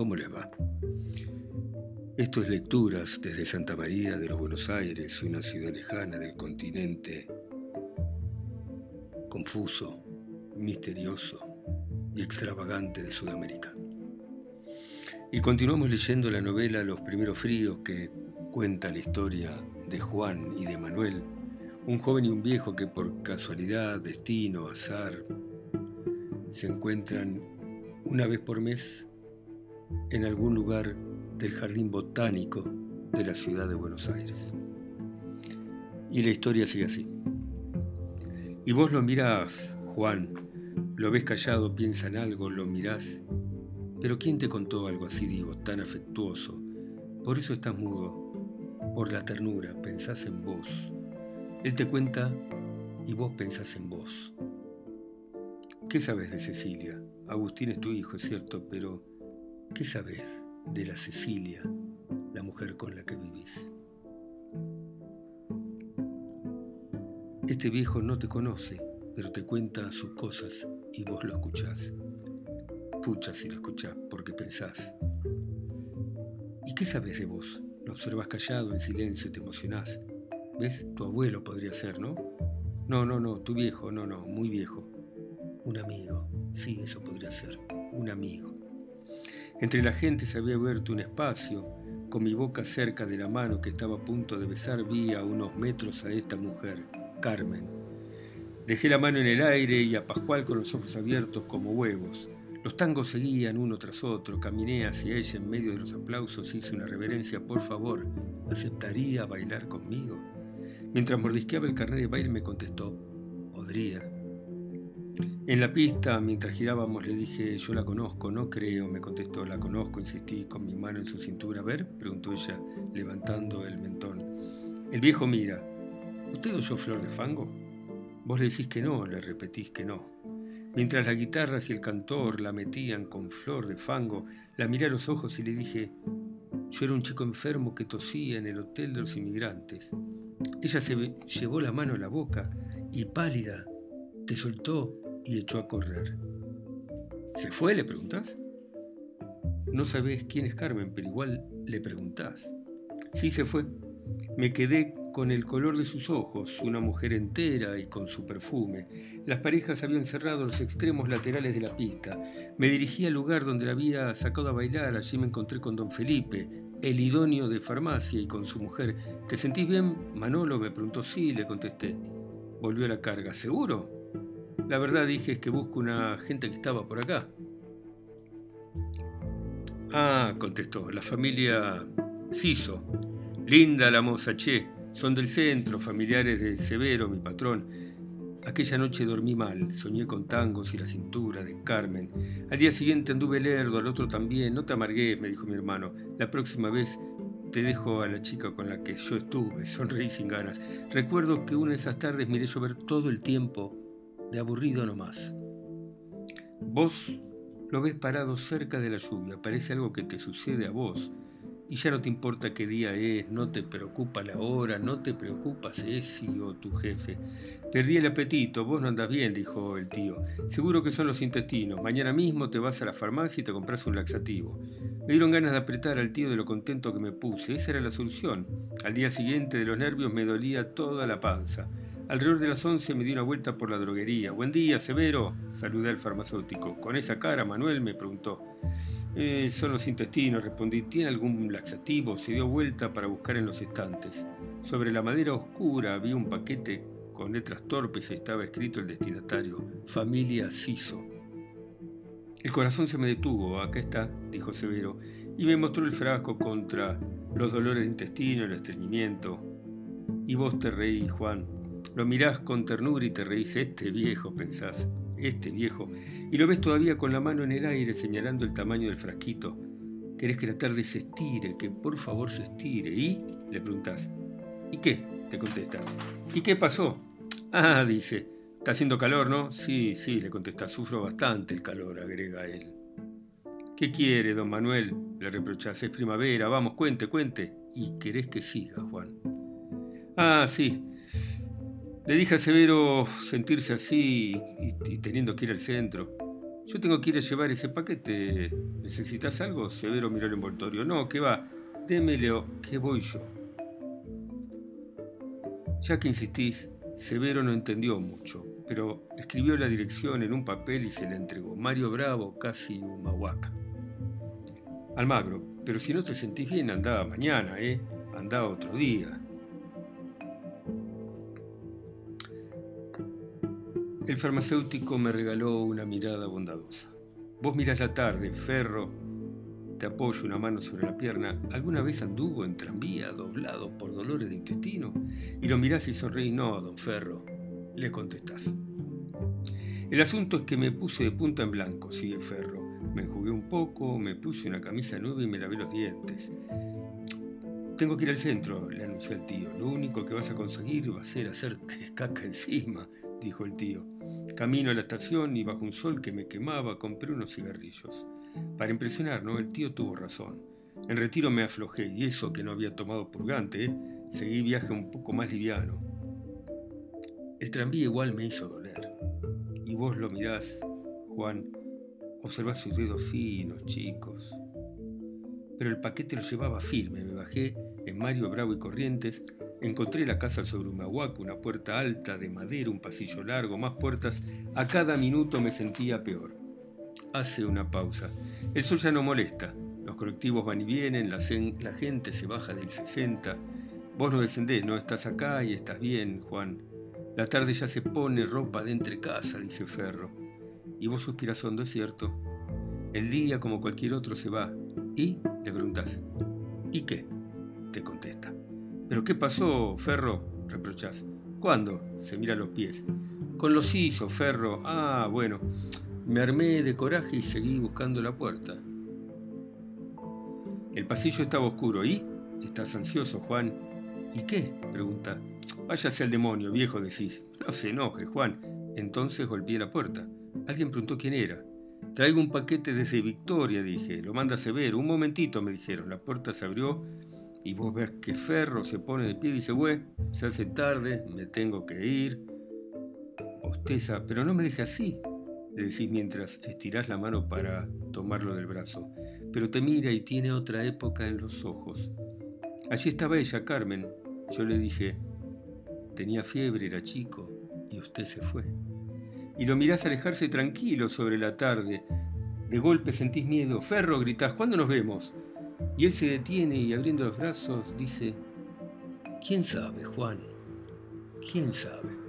¿Cómo les va? Esto es Lecturas desde Santa María de los Buenos Aires, una ciudad lejana del continente, confuso, misterioso y extravagante de Sudamérica. Y continuamos leyendo la novela Los primeros fríos que cuenta la historia de Juan y de Manuel, un joven y un viejo que por casualidad, destino, azar, se encuentran una vez por mes en algún lugar del jardín botánico de la ciudad de Buenos Aires. Y la historia sigue así. Y vos lo mirás, Juan, lo ves callado, piensa en algo, lo mirás. Pero ¿quién te contó algo así, digo, tan afectuoso? Por eso estás mudo, por la ternura, pensás en vos. Él te cuenta y vos pensás en vos. ¿Qué sabes de Cecilia? Agustín es tu hijo, es cierto, pero ¿Qué sabes de la Cecilia, la mujer con la que vivís? Este viejo no te conoce, pero te cuenta sus cosas y vos lo escuchás. Pucha si lo escuchás porque pensás. ¿Y qué sabes de vos? Lo observas callado, en silencio, te emocionás. ¿Ves? Tu abuelo podría ser, ¿no? No, no, no, tu viejo, no, no, muy viejo. Un amigo, sí, eso podría ser, un amigo. Entre la gente se había abierto un espacio. Con mi boca cerca de la mano que estaba a punto de besar vi a unos metros a esta mujer, Carmen. Dejé la mano en el aire y a Pascual con los ojos abiertos como huevos. Los tangos seguían uno tras otro. Caminé hacia ella en medio de los aplausos. Hice una reverencia. Por favor, ¿aceptaría bailar conmigo? Mientras mordisqueaba el carnet de baile me contestó, podría. En la pista, mientras girábamos, le dije, yo la conozco, no creo, me contestó, la conozco, insistí con mi mano en su cintura. A ver, preguntó ella, levantando el mentón. El viejo mira, ¿usted oyó Flor de Fango? Vos le decís que no, le repetís que no. Mientras las guitarras y el cantor la metían con Flor de Fango, la miré a los ojos y le dije, yo era un chico enfermo que tosía en el hotel de los inmigrantes. Ella se llevó la mano a la boca y pálida, te soltó y echó a correr. ¿Se fue? le preguntás. No sabés quién es Carmen, pero igual le preguntás. Sí, se fue. Me quedé con el color de sus ojos, una mujer entera y con su perfume. Las parejas habían cerrado los extremos laterales de la pista. Me dirigí al lugar donde la había sacado a bailar. Allí me encontré con don Felipe, el idóneo de farmacia, y con su mujer. ¿Te sentís bien, Manolo? Me preguntó. Sí, le contesté. Volvió a la carga. ¿Seguro? La verdad dije es que busco una gente que estaba por acá. Ah, contestó, la familia Ciso. Linda la moza, che. Son del centro, familiares de Severo, mi patrón. Aquella noche dormí mal, soñé con tangos y la cintura de Carmen. Al día siguiente anduve lerdo, al otro también. No te amargues, me dijo mi hermano. La próxima vez te dejo a la chica con la que yo estuve. Sonreí sin ganas. Recuerdo que una de esas tardes miré llover todo el tiempo de aburrido nomás. Vos lo ves parado cerca de la lluvia, parece algo que te sucede a vos, y ya no te importa qué día es, no te preocupa la hora, no te preocupa si es o tu jefe. Perdí el apetito, vos no andas bien, dijo el tío. Seguro que son los intestinos. Mañana mismo te vas a la farmacia y te compras un laxativo. Me dieron ganas de apretar al tío de lo contento que me puse. Esa era la solución. Al día siguiente de los nervios me dolía toda la panza. Alrededor de las once me di una vuelta por la droguería. Buen día, Severo, saludé al farmacéutico. Con esa cara, Manuel me preguntó. Eh, son los intestinos, respondí. ¿Tiene algún laxativo? Se dio vuelta para buscar en los estantes. Sobre la madera oscura había un paquete con letras torpes y estaba escrito el destinatario, familia Ciso. El corazón se me detuvo, acá está, dijo Severo, y me mostró el frasco contra los dolores de intestino, el estreñimiento. Y vos te reí, Juan, lo mirás con ternura y te reís, este viejo, pensás, este viejo, y lo ves todavía con la mano en el aire señalando el tamaño del frasquito. Querés que la tarde se estire, que por favor se estire. ¿Y? le preguntás. ¿Y qué? te contesta. ¿Y qué pasó? Ah, dice, está haciendo calor, ¿no? Sí, sí, le contesta, sufro bastante el calor, agrega él. ¿Qué quiere, don Manuel? Le reprochás, es primavera, vamos, cuente, cuente. Y querés que siga, Juan. Ah, sí, le dije a Severo sentirse así y, teniendo que ir al centro. Yo tengo que ir a llevar ese paquete. ¿Necesitas algo? Severo miró el envoltorio. No, que va. Démelo, que voy yo. Ya que insistís, Severo no entendió mucho, pero escribió la dirección en un papel y se la entregó. Mario Bravo, casi Humahuaca. Almagro, pero si no te sentís bien, andaba mañana, ¿eh? Andaba otro día. El farmacéutico me regaló una mirada bondadosa. Vos mirás la tarde, ferro, te apoyo una mano sobre la pierna. ¿Alguna vez anduvo en tranvía, doblado por dolores de intestino? Y lo mirás y sonreís. No, don Ferro, le contestás. El asunto es que me puse de punta en blanco, sigue Ferro. Me enjugué un poco, me puse una camisa nueva y me lavé los dientes. Tengo que ir al centro, le anunció el tío. Lo único que vas a conseguir va a ser hacer caca encima, dijo el tío. Camino a la estación y bajo un sol que me quemaba compré unos cigarrillos. Para impresionar, ¿no? El tío tuvo razón. En retiro me aflojé y eso que no había tomado purgante, ¿eh? seguí viaje un poco más liviano. El tranvía igual me hizo doler. Y vos lo mirás, Juan, observás sus dedos finos, chicos. Pero el paquete lo llevaba firme. Me bajé en Mario Bravo y Corrientes Encontré la casa sobre un una puerta alta de madera, un pasillo largo, más puertas. A cada minuto me sentía peor. Hace una pausa. El sol ya no molesta. Los colectivos van y vienen, la, gente se baja del 60. Vos no descendés, no estás acá y estás bien, Juan. La tarde ya se pone ropa de entre casa, dice Ferro. Y vos suspiras hondo, es cierto. El día, como cualquier otro, se va. ¿Y? Le preguntás. ¿Y qué? Te contesta. ¿Pero qué pasó, Ferro? reprochás. ¿Cuándo? Se mira los pies. Con los hizo, Ferro. Ah, bueno. Me armé de coraje y seguí buscando la puerta. El pasillo estaba oscuro. ¿Y? Estás ansioso, Juan. ¿Y qué? pregunta. Váyase al demonio, viejo, decís. No se enoje, Juan. Entonces golpeé la puerta. Alguien preguntó quién era. Traigo un paquete desde Victoria, dije. Lo manda ver. Un momentito, me dijeron. La puerta se abrió y vos ves que Ferro se pone de pie y dice, güey, se hace tarde, me tengo que ir. Osteza, pero no me deje así, le decís mientras estirás la mano para tomarlo del brazo. Pero te mira y tiene otra época en los ojos. Allí estaba ella, Carmen. Yo le dije, tenía fiebre, era chico, y usted se fue. Y lo mirás alejarse tranquilo sobre la tarde. De golpe sentís miedo. Ferro, gritás, ¿cuándo nos vemos? Y él se detiene y abriendo los brazos dice, ¿quién sabe, Juan? ¿Quién sabe?